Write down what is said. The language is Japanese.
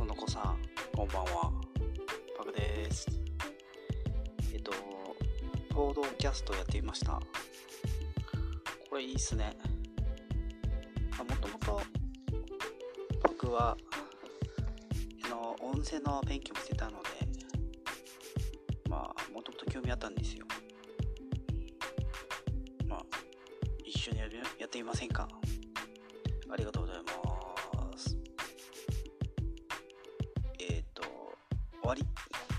とのこさん、こんばんは。パグです。えっと、報道キャストやってみました。これいいっすね。あもともと、僕は、あの、お店の勉強してたので、まあ、もともと興味あったんですよ。まあ、一緒にやってみませんか？ありがとうございます。わり。